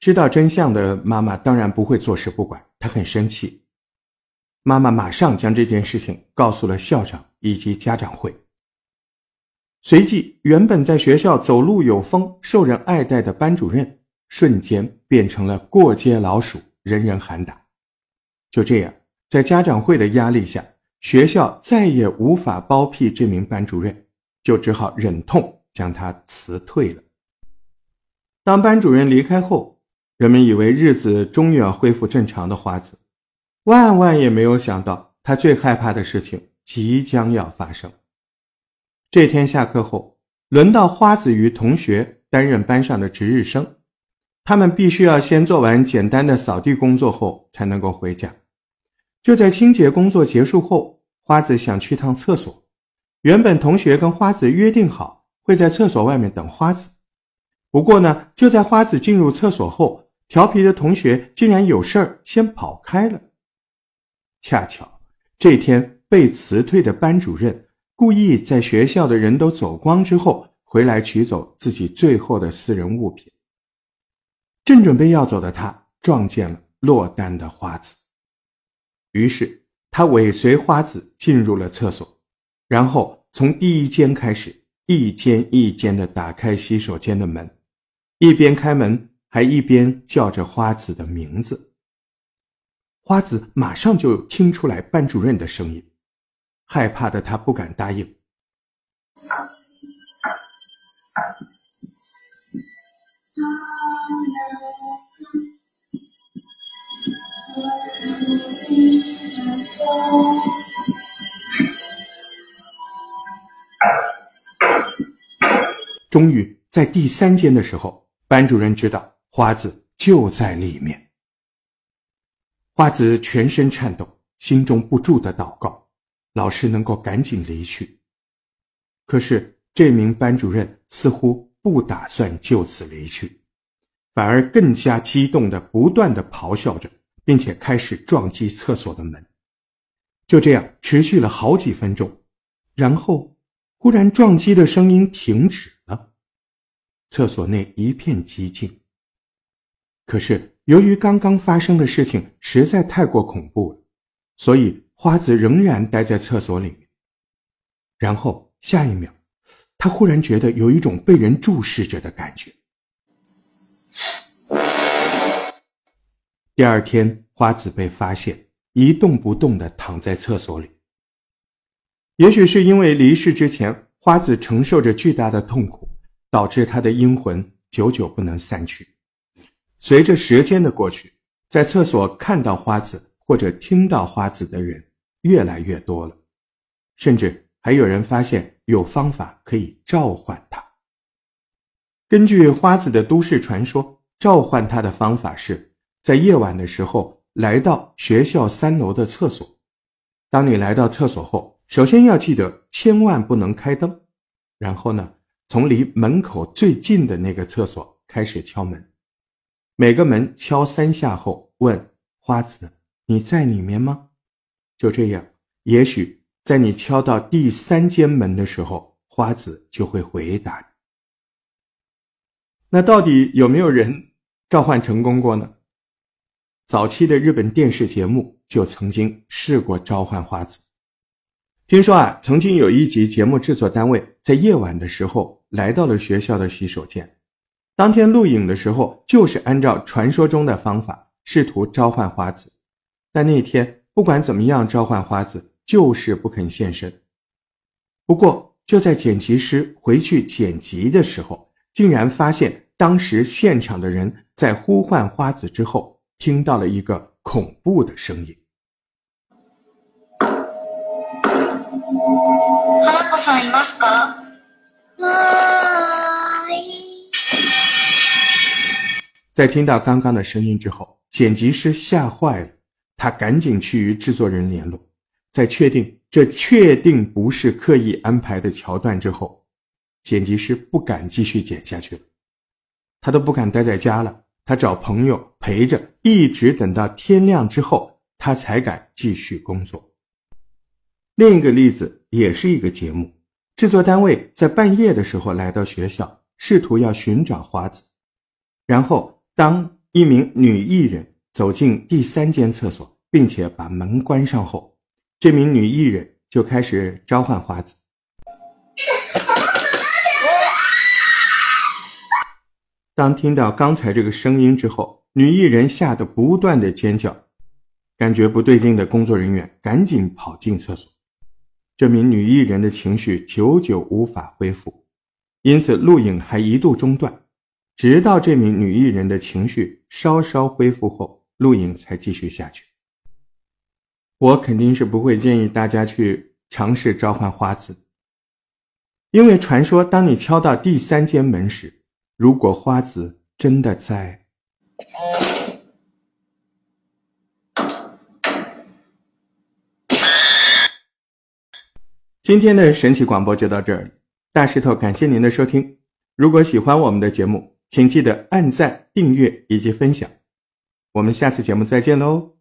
知道真相的妈妈当然不会坐视不管，她很生气。妈妈马上将这件事情告诉了校长以及家长会。随即，原本在学校走路有风、受人爱戴的班主任，瞬间变成了过街老鼠，人人喊打。就这样，在家长会的压力下，学校再也无法包庇这名班主任，就只好忍痛将他辞退了。当班主任离开后，人们以为日子终于要恢复正常的花子，万万也没有想到，他最害怕的事情即将要发生。这天下课后，轮到花子与同学担任班上的值日生，他们必须要先做完简单的扫地工作后才能够回家。就在清洁工作结束后，花子想去趟厕所。原本同学跟花子约定好会在厕所外面等花子，不过呢，就在花子进入厕所后，调皮的同学竟然有事儿先跑开了。恰巧这天被辞退的班主任。故意在学校的人都走光之后回来取走自己最后的私人物品。正准备要走的他撞见了落单的花子，于是他尾随花子进入了厕所，然后从第一间开始，一间一间的打开洗手间的门，一边开门还一边叫着花子的名字。花子马上就听出来班主任的声音。害怕的他不敢答应。终于在第三间的时候，班主任知道花子就在里面。花子全身颤抖，心中不住的祷告。老师能够赶紧离去，可是这名班主任似乎不打算就此离去，反而更加激动的不断的咆哮着，并且开始撞击厕所的门。就这样持续了好几分钟，然后忽然撞击的声音停止了，厕所内一片寂静。可是由于刚刚发生的事情实在太过恐怖了，所以。花子仍然待在厕所里，然后下一秒，他忽然觉得有一种被人注视着的感觉。第二天，花子被发现一动不动地躺在厕所里。也许是因为离世之前，花子承受着巨大的痛苦，导致他的阴魂久久不能散去。随着时间的过去，在厕所看到花子或者听到花子的人。越来越多了，甚至还有人发现有方法可以召唤他。根据花子的都市传说，召唤他的方法是在夜晚的时候来到学校三楼的厕所。当你来到厕所后，首先要记得千万不能开灯，然后呢，从离门口最近的那个厕所开始敲门，每个门敲三下后，问花子：“你在里面吗？”就这样，也许在你敲到第三间门的时候，花子就会回答你。那到底有没有人召唤成功过呢？早期的日本电视节目就曾经试过召唤花子。听说啊，曾经有一集节目制作单位在夜晚的时候来到了学校的洗手间，当天录影的时候就是按照传说中的方法试图召唤花子，但那天。不管怎么样召唤花子，就是不肯现身。不过，就在剪辑师回去剪辑的时候，竟然发现当时现场的人在呼唤花子之后，听到了一个恐怖的声音。花子さんいますか？ 在听到刚刚的声音之后，剪辑师吓坏了。他赶紧去与制作人联络，在确定这确定不是刻意安排的桥段之后，剪辑师不敢继续剪下去了，他都不敢待在家了，他找朋友陪着，一直等到天亮之后，他才敢继续工作。另一个例子也是一个节目，制作单位在半夜的时候来到学校，试图要寻找花子，然后当一名女艺人走进第三间厕所，并且把门关上后，这名女艺人就开始召唤花子。当听到刚才这个声音之后，女艺人吓得不断的尖叫，感觉不对劲的工作人员赶紧跑进厕所。这名女艺人的情绪久久无法恢复，因此录影还一度中断，直到这名女艺人的情绪稍稍恢复后，录影才继续下去。我肯定是不会建议大家去尝试召唤花子，因为传说当你敲到第三间门时，如果花子真的在。今天的神奇广播就到这里，大石头感谢您的收听。如果喜欢我们的节目，请记得按赞、订阅以及分享。我们下次节目再见喽。